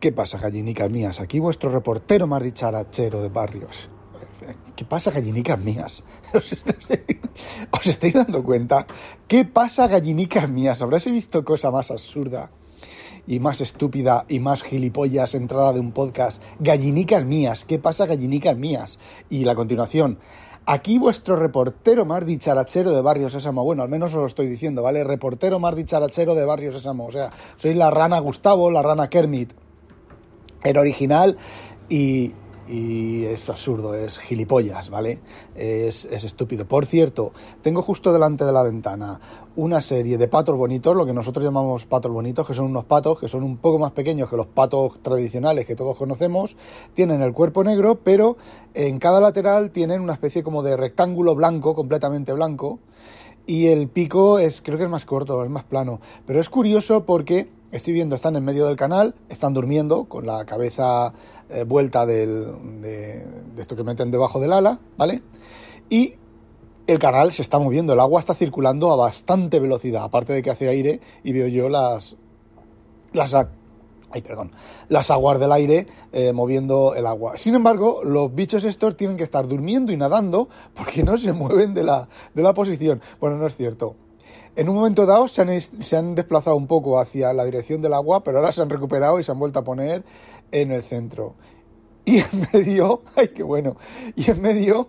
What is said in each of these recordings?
¿Qué pasa, gallinicas mías? Aquí vuestro reportero más dicharachero de barrios. ¿Qué pasa, gallinicas mías? ¿Os estáis, os estáis dando cuenta? ¿Qué pasa, gallinicas mías? ¿Habráis visto cosa más absurda y más estúpida y más gilipollas entrada de un podcast? Gallinicas mías. ¿Qué pasa, gallinicas mías? Y la continuación. Aquí vuestro reportero más dicharachero de Barrio Sésamo. Bueno, al menos os lo estoy diciendo, ¿vale? Reportero más dicharachero de Barrio Sésamo. O sea, soy la rana Gustavo, la rana Kermit el original y, y es absurdo, es gilipollas, ¿vale? Es, es, estúpido. Por cierto, tengo justo delante de la ventana una serie de patos bonitos, lo que nosotros llamamos patos bonitos, que son unos patos que son un poco más pequeños que los patos tradicionales que todos conocemos, tienen el cuerpo negro, pero en cada lateral tienen una especie como de rectángulo blanco, completamente blanco, y el pico es, creo que es más corto, es más plano. Pero es curioso porque estoy viendo, están en medio del canal, están durmiendo con la cabeza eh, vuelta del, de, esto que meten debajo del ala, ¿vale? Y el canal se está moviendo, el agua está circulando a bastante velocidad, aparte de que hace aire y veo yo las, las ay, perdón, las aguas del aire eh, moviendo el agua. Sin embargo, los bichos estos tienen que estar durmiendo y nadando porque no se mueven de la, de la posición. Bueno, no es cierto. En un momento dado se han, desplazado un poco hacia la dirección del agua, pero ahora se han recuperado y se han vuelto a poner en el centro. Y en medio, ay, qué bueno, y en medio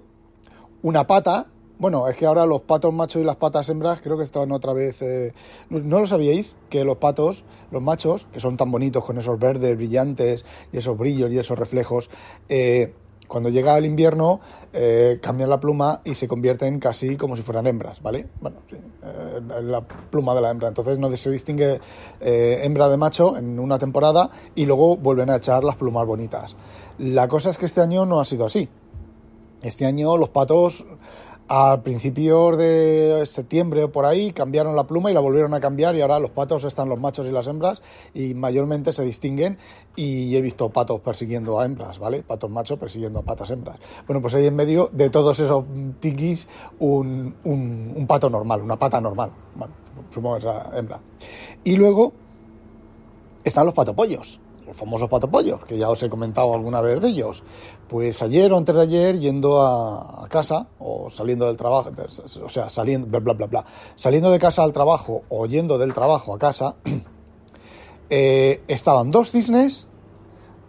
una pata bueno, es que ahora los patos machos y las patas hembras creo que estaban otra vez... Eh, ¿No lo sabíais? Que los patos, los machos, que son tan bonitos con esos verdes brillantes y esos brillos y esos reflejos, eh, cuando llega el invierno eh, cambian la pluma y se convierten casi como si fueran hembras, ¿vale? Bueno, sí, eh, la pluma de la hembra. Entonces no se distingue eh, hembra de macho en una temporada y luego vuelven a echar las plumas bonitas. La cosa es que este año no ha sido así. Este año los patos a principios de septiembre o por ahí cambiaron la pluma y la volvieron a cambiar y ahora los patos están los machos y las hembras y mayormente se distinguen y he visto patos persiguiendo a hembras, ¿vale? Patos machos persiguiendo a patas hembras. Bueno, pues ahí en medio de todos esos tiquis un, un, pato normal, una pata normal, bueno, supongo que es hembra. Y luego están los patopollos los famosos patopollos, que ya os he comentado alguna vez de ellos. Pues ayer o antes de ayer, yendo a, casa o saliendo del trabajo, o sea, saliendo, bla, bla, bla, bla, saliendo de casa al trabajo o yendo del trabajo a casa, eh, estaban dos cisnes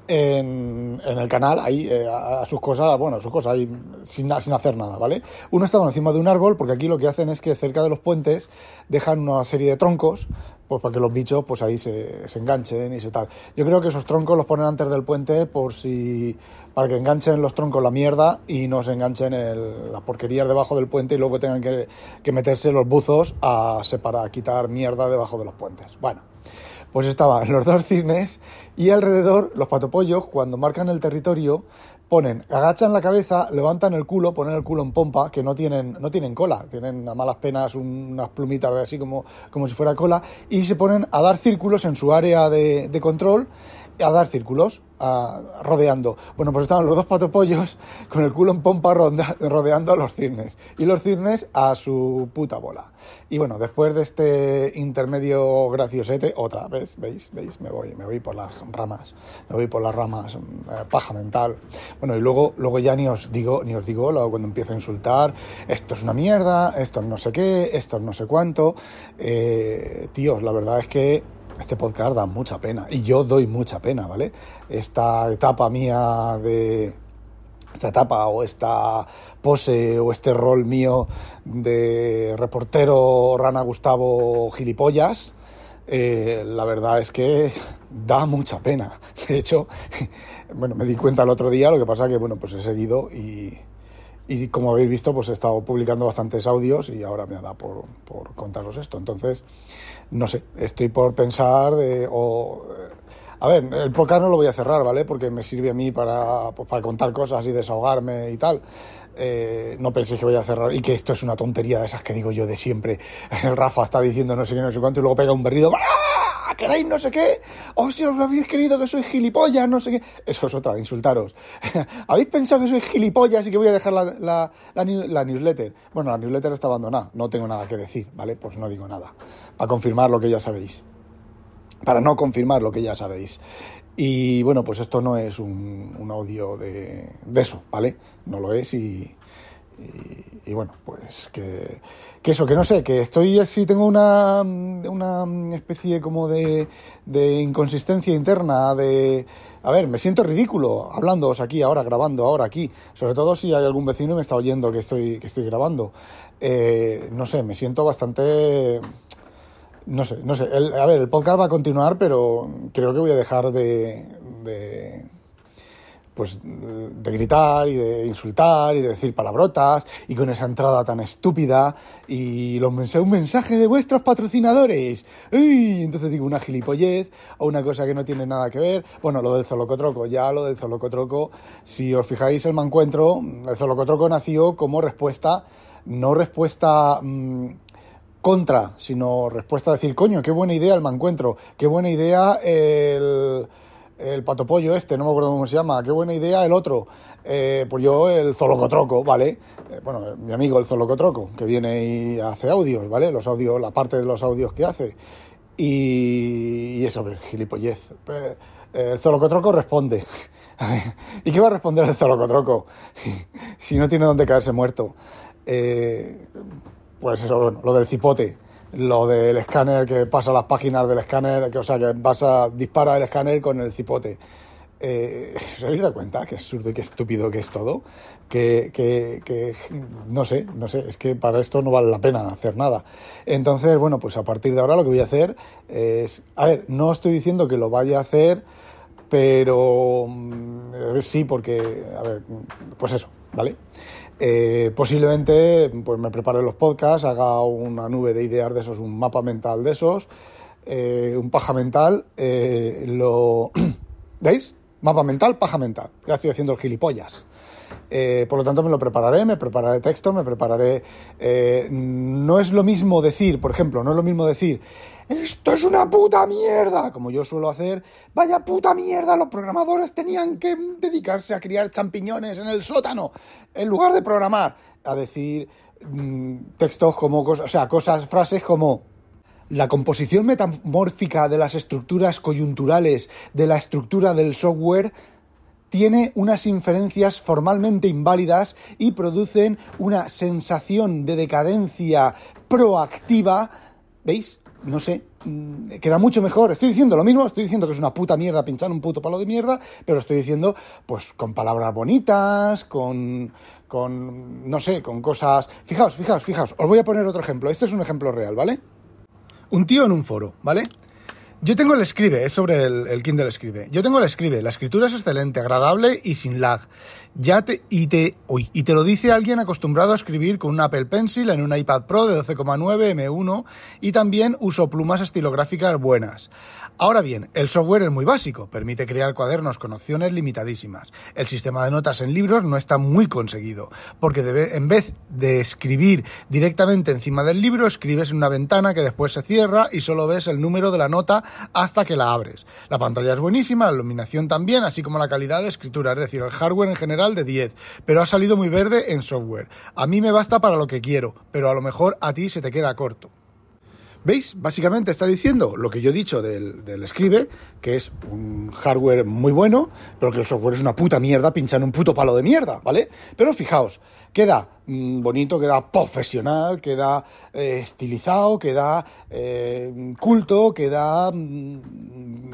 en, en, el canal, ahí, eh, a, a, sus cosas, bueno, a sus cosas, ahí, sin, sin, hacer nada, ¿vale? Uno estaba encima de un árbol, porque aquí lo que hacen es que cerca de los puentes dejan una serie de troncos, pues para que los bichos, pues ahí se, enganchen y se tal. Yo creo que esos troncos los ponen antes del puente por si, para que enganchen los troncos la mierda y no se enganchen el, las porquerías debajo del puente y luego tengan que, que meterse los buzos a separar, a quitar mierda debajo de los puentes. Bueno pues estaban los dos cisnes y alrededor los patopollos, cuando marcan el territorio, ponen, agachan la cabeza, levantan el culo, ponen el culo en pompa, que no tienen, no tienen cola, tienen a malas penas unas plumitas de así como, como si fuera cola, y se ponen a dar círculos en su área de, de control, a dar círculos, a, rodeando. Bueno, pues estaban los dos patopollos con el culo en pompa ronda, rodeando a los cisnes. Y los cisnes a su puta bola. Y bueno, después de este intermedio graciosete, otra vez, ¿veis? ¿Veis? Me voy, me voy por las ramas. Me voy por las ramas, eh, paja mental. Bueno, y luego, luego ya ni os digo, ni os digo, luego cuando empiezo a insultar, esto es una mierda, esto es no sé qué, esto es no sé cuánto. Eh, tíos, la verdad es que este podcast da mucha pena y yo doy mucha pena, ¿vale? Esta etapa mía de esta etapa o esta pose o este rol mío de reportero rana Gustavo gilipollas, eh, la verdad es que da mucha pena. De hecho, bueno, me di cuenta el otro día, lo que pasa que, bueno, pues he seguido y, y como habéis visto, pues he estado publicando bastantes audios y ahora me da por, por contaros esto. Entonces, no sé, estoy por pensar de, o... A ver, el podcast no lo voy a cerrar, ¿vale? Porque me sirve a mí para, pues, para contar cosas y desahogarme y tal. Eh, no penséis que voy a cerrar y que esto es una tontería de esas que digo yo de siempre. El Rafa está diciendo no sé qué, no sé cuánto y luego pega un berrido. ¡Ah! ¿Queréis no sé qué? ¡Oh, si os habéis querido que soy gilipollas, no sé qué! Eso es otra, insultaros. ¿Habéis pensado que soy gilipollas y que voy a dejar la, la newsletter? Bueno, la newsletter está abandonada, no tengo nada que decir, ¿vale? Pues no digo nada. Para confirmar lo que ya sabéis para no confirmar lo que ya sabéis. Y bueno, pues esto no es un, un audio de, de, eso, ¿vale? No lo es y, y, y bueno, pues que, que, eso, que no sé, que estoy así, tengo una, una especie como de, de inconsistencia interna, de... A ver, me siento ridículo hablándoos aquí ahora, grabando ahora aquí, sobre todo si hay algún vecino que me está oyendo que estoy, que estoy grabando. Eh, no sé, me siento bastante no sé, no sé. A ver, el podcast va a continuar, pero creo que voy a dejar de, de, pues, de gritar y de insultar y de decir palabrotas y con esa entrada tan estúpida y los un mensaje de vuestros patrocinadores. ¡Uy! Entonces digo una gilipollez o una cosa que no tiene nada que ver. Bueno, lo del Zolocotroco, ya lo del Zolocotroco, si os fijáis el mancuentro, el Zolocotroco nació como respuesta, no respuesta... Mmm, contra, sino respuesta a decir, coño, qué buena idea el mancuentro, qué buena idea el, el patopollo este, no me acuerdo cómo se llama, qué buena idea el otro. Eh, pues yo el Zolocotroco, ¿vale? Eh, bueno, mi amigo el Zolocotroco, que viene y hace audios, ¿vale? Los audios, la parte de los audios que hace. Y, y eso, gilipollez. Eh, el Zolocotroco responde. ¿Y qué va a responder el Zolocotroco? si no tiene dónde caerse muerto. Eh, pues eso, bueno, lo del cipote, lo del escáner que pasa las páginas del escáner, que, o sea, que pasa, dispara el escáner con el cipote. Eh, ¿Os habéis dado cuenta qué absurdo y qué estúpido que es todo? Que, que, que, no sé, no sé, es que para esto no vale la pena hacer nada. Entonces, bueno, pues a partir de ahora lo que voy a hacer es, a ver, no estoy diciendo que lo vaya a hacer, pero mm, sí, porque, a ver, pues eso, ¿vale? Eh, posiblemente pues me prepare los podcasts, haga una nube de ideas de esos, un mapa mental de esos, eh, un paja mental, eh, lo... ¿Veis? Mapa mental, paja mental. Ya estoy haciendo el gilipollas. Eh, por lo tanto, me lo prepararé, me prepararé texto, me prepararé... Eh, no es lo mismo decir, por ejemplo, no es lo mismo decir, esto es una puta mierda, como yo suelo hacer, vaya puta mierda, los programadores tenían que dedicarse a criar champiñones en el sótano, en lugar de programar, a decir mmm, textos como, o sea, cosas, frases como... La composición metamórfica de las estructuras coyunturales de la estructura del software tiene unas inferencias formalmente inválidas y producen una sensación de decadencia proactiva. ¿Veis? No sé, queda mucho mejor. Estoy diciendo lo mismo, estoy diciendo que es una puta mierda pinchar un puto palo de mierda, pero estoy diciendo, pues, con palabras bonitas, con, con, no sé, con cosas... Fijaos, fijaos, fijaos, os voy a poner otro ejemplo. Este es un ejemplo real, ¿vale? Un tío en un foro, ¿vale? Yo tengo el escribe, es sobre el, el, Kindle escribe. Yo tengo el escribe, la escritura es excelente, agradable y sin lag. Ya te, y te, uy, y te lo dice alguien acostumbrado a escribir con un Apple Pencil en un iPad Pro de 12,9 M1 y también uso plumas estilográficas buenas. Ahora bien, el software es muy básico, permite crear cuadernos con opciones limitadísimas. El sistema de notas en libros no está muy conseguido, porque debe, en vez de escribir directamente encima del libro, escribes en una ventana que después se cierra y solo ves el número de la nota hasta que la abres. La pantalla es buenísima, la iluminación también, así como la calidad de escritura, es decir, el hardware en general de 10, pero ha salido muy verde en software. A mí me basta para lo que quiero, pero a lo mejor a ti se te queda corto. ¿Veis? Básicamente está diciendo lo que yo he dicho del, del, Escribe, que es un hardware muy bueno, pero que el software es una puta mierda, pincha un puto palo de mierda, ¿vale? Pero fijaos, queda mmm, bonito, queda profesional, queda eh, estilizado, queda eh, culto, queda mmm,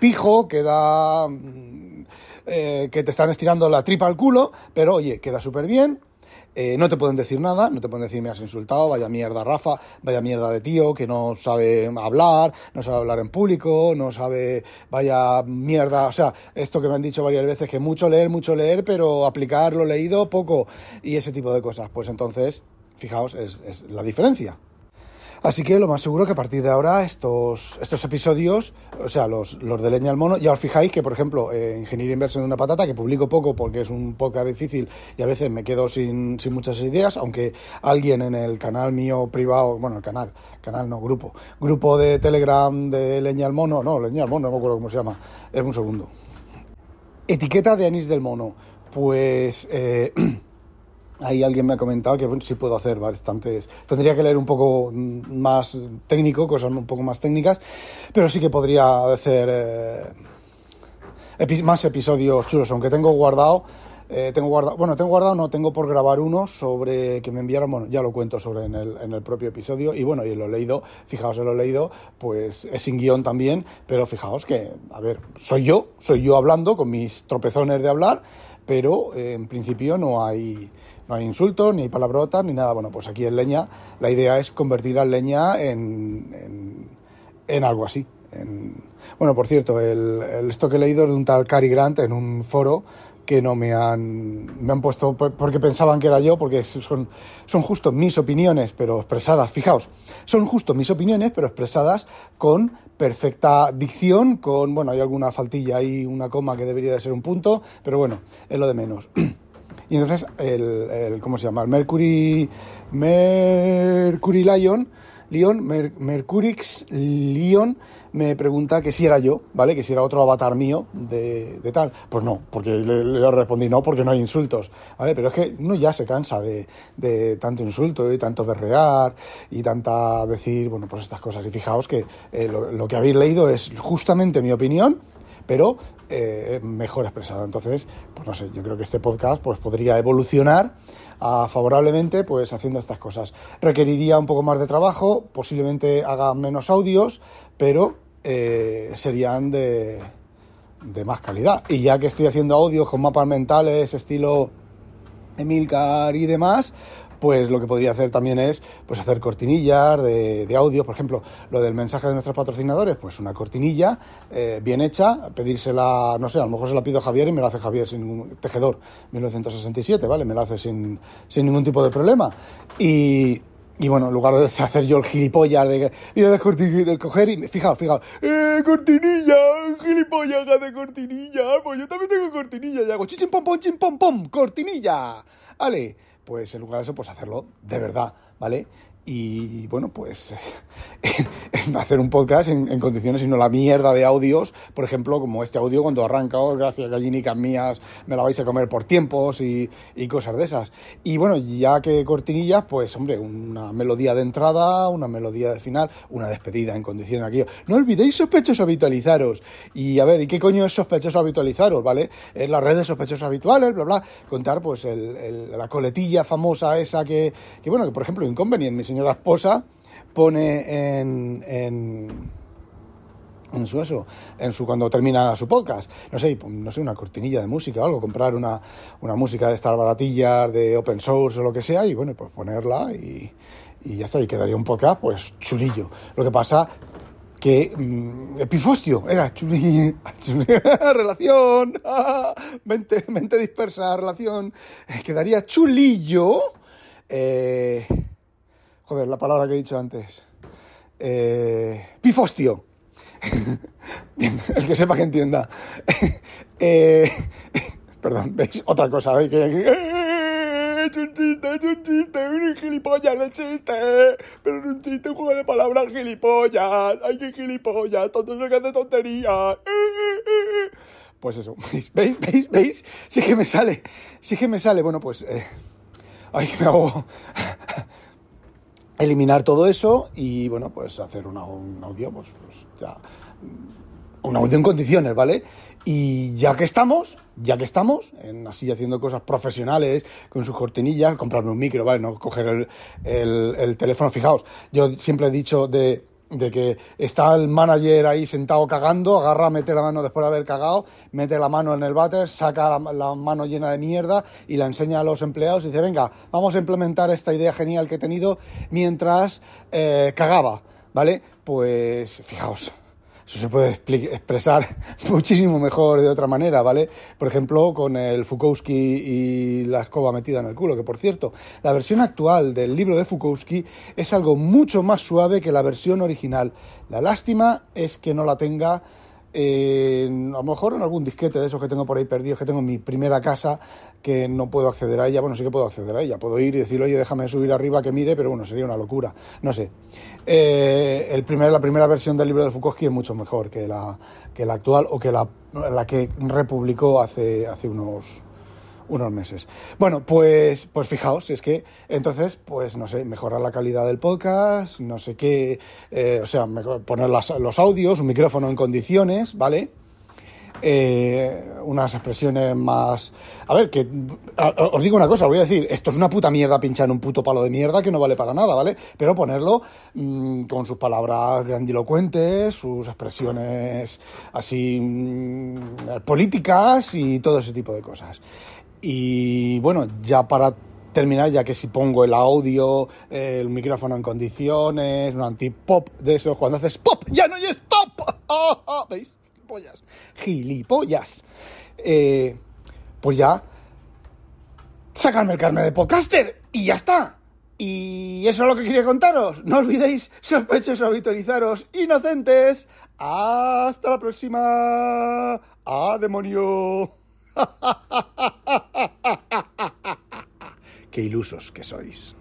pijo, queda eh, que te están estirando la tripa al culo, pero oye, queda súper bien, eh, no te pueden decir nada, no te pueden decir me has insultado, vaya mierda Rafa, vaya mierda de tío que no sabe hablar, no sabe hablar en público, no sabe, vaya mierda, o sea, esto que me han dicho varias veces, que mucho leer, mucho leer, pero aplicar lo leído poco y ese tipo de cosas. Pues entonces, fijaos, es, es la diferencia. Así que lo más seguro que a partir de ahora estos, estos episodios, o sea, los, los de leña al mono, ya os fijáis que, por ejemplo, eh, Ingeniería Inversión de una Patata, que publico poco porque es un podcast difícil y a veces me quedo sin, sin muchas ideas, aunque alguien en el canal mío privado, bueno, el canal, canal no, grupo, grupo de Telegram de leña al mono, no, leña al mono, no me acuerdo cómo se llama, es un segundo. Etiqueta de anís del mono, pues... Eh, Ahí alguien me ha comentado que bueno, sí puedo hacer bastantes. Tendría que leer un poco más técnico, cosas un poco más técnicas, pero sí que podría hacer. Eh, más episodios chulos, aunque tengo guardado eh, tengo guardado, bueno, tengo guardado, no, tengo por grabar uno sobre que me enviaron, bueno, ya lo cuento sobre en el, en el propio episodio y bueno, y lo he leído, fijaos, lo he leído, pues es sin guion también, pero fijaos que, a ver, soy yo, soy yo hablando con mis tropezones de hablar, pero eh, en principio no hay, no hay insultos, ni hay palabrotas, ni nada. Bueno, pues aquí en Leña la idea es convertir a Leña en, en, algo así. En... Bueno, por cierto, el, el, esto que he leído es de un tal Cary Grant en un foro que no me han, me han puesto porque pensaban que era yo, porque son, son justo mis opiniones, pero expresadas, fijaos, son justo mis opiniones, pero expresadas con perfecta dicción, con, bueno, hay alguna faltilla ahí, una coma que debería de ser un punto, pero bueno, es lo de menos. Y entonces, el, el ¿cómo se llama? El Mercury, Mercury Lion, Lion, Mercurix Lion, me pregunta que si era yo, ¿vale? Que si era otro avatar mío de, de tal. Pues no, porque le, le, respondí no, porque no hay insultos, ¿vale? Pero es que uno ya se cansa de, de tanto insulto y tanto berrear y tanta decir, bueno, pues estas cosas. Y fijaos que eh, lo que habéis leído es justamente mi opinión pero eh, mejor expresada. Entonces, pues no sé, yo creo que este podcast pues, podría evolucionar a, favorablemente pues haciendo estas cosas. Requeriría un poco más de trabajo, posiblemente haga menos audios, pero eh, serían de, de más calidad. Y ya que estoy haciendo audios con mapas mentales, estilo Emilcar y demás, pues lo que podría hacer también es pues hacer cortinillas de, de, audio, por ejemplo, lo del mensaje de nuestros patrocinadores, pues una cortinilla eh, bien hecha, pedírsela, no sé, a lo mejor se la pido a Javier y me la hace Javier sin ningún tejedor 1967, ¿vale? Me la hace sin, sin ningún tipo de problema. Y, y bueno, en lugar de hacer yo el gilipollas de, cortinilla, de coger y fijaos, fijaos, eh, cortinilla, gilipollas de cortinilla, pues yo también tengo cortinilla y hago chichim pom pom chim pom pom, cortinilla, vale pues en lugar de eso, pues hacerlo de verdad, ¿vale? Y bueno, pues hacer un podcast en, en, condiciones y no la mierda de audios, por ejemplo, como este audio cuando arranca, oh, gracias gallinicas mías, me la vais a comer por tiempos y, y, cosas de esas. Y bueno, ya que cortinillas, pues hombre, una melodía de entrada, una melodía de final, una despedida en condiciones aquí. No olvidéis sospechosos habitualizaros. Y a ver, ¿y qué coño es sospechoso habitualizaros, vale? En las redes sospechosos habituales, bla, bla, contar pues el, el, la coletilla famosa esa que, que bueno, que por ejemplo, Inconvenient, señora esposa pone en, en, en su eso, en su cuando termina su podcast, no sé, no sé, una cortinilla de música o algo, comprar una, una música de estas baratillas de open source o lo que sea y bueno, pues ponerla y, y ya está, y quedaría un podcast pues chulillo. Lo que pasa que mmm, era chulillo, relación, mente, mente dispersa, relación, quedaría chulillo. Eh, Joder, la palabra que he dicho antes. Eh, pifostio. el que sepa que entienda. eh, perdón, ¿veis? Otra cosa, ¿veis? Que, eh, es un chiste, es un chiste, un gilipollas de chiste. Pero es un chiste, un juego de palabras gilipollas. Ay, qué gilipollas, tonto se que hace tonterías. Pues eso, ¿veis? ¿Veis? ¿Veis? Sí que me sale, sí que me sale. Bueno, pues... Eh, ay, que me hago eliminar todo eso y bueno, pues hacer una, un audio, pues, pues, ya, un audio en condiciones, ¿vale? Y ya que estamos, ya que estamos, en, así haciendo cosas profesionales, con sus cortinillas, comprarme un micro, ¿vale? No coger el, el, el teléfono, fijaos, yo siempre he dicho de de que está el manager ahí sentado cagando, agarra, mete la mano después de haber cagado, mete la mano en el váter, saca la, mano llena de mierda y la enseña a los empleados y dice, venga, vamos a implementar esta idea genial que he tenido mientras eh, cagaba, ¿vale? Pues fijaos, eso se puede expresar muchísimo mejor de otra manera, ¿vale? Por ejemplo, con el Fukowski y la escoba metida en el culo, que por cierto, la versión actual del libro de Fukowski es algo mucho más suave que la versión original. La lástima es que no la tenga eh, a lo mejor en algún disquete de esos que tengo por ahí perdidos, que tengo en mi primera casa, que no puedo acceder a ella. Bueno, sí que puedo acceder a ella. Puedo ir y decir, oye, déjame subir arriba que mire, pero bueno, sería una locura. No sé. Eh, el la primera versión del libro de Fukowski es mucho mejor que la, que la actual o que la, la que republicó hace, hace unos, unos meses. Bueno, pues, pues fijaos, es que entonces, pues no sé, mejorar la calidad del podcast, no sé qué, eh, o sea, poner las, los audios, un micrófono en condiciones, ¿vale? eh, unas expresiones más... A ver, que os digo una cosa, voy a decir, esto es una puta mierda pinchar en un puto palo de mierda que no vale para nada, ¿vale? Pero ponerlo mmm, con sus palabras grandilocuentes, sus expresiones así mmm, políticas y todo ese tipo de cosas. Y bueno, ya para terminar, ya que si pongo el audio, el micrófono en condiciones, un anti-pop de eso, cuando haces pop, ya no hay stop. ¡Oh, oh! ¿Veis? Gilipollas. Gilipollas. Eh, pues ya, sacarme el carnet de podcaster y ya está. Y eso es lo que quería contaros. No olvidéis, sospechosos, autorizaros, inocentes. Hasta la próxima. ¡Ah, demonio! Qué ilusos que sois.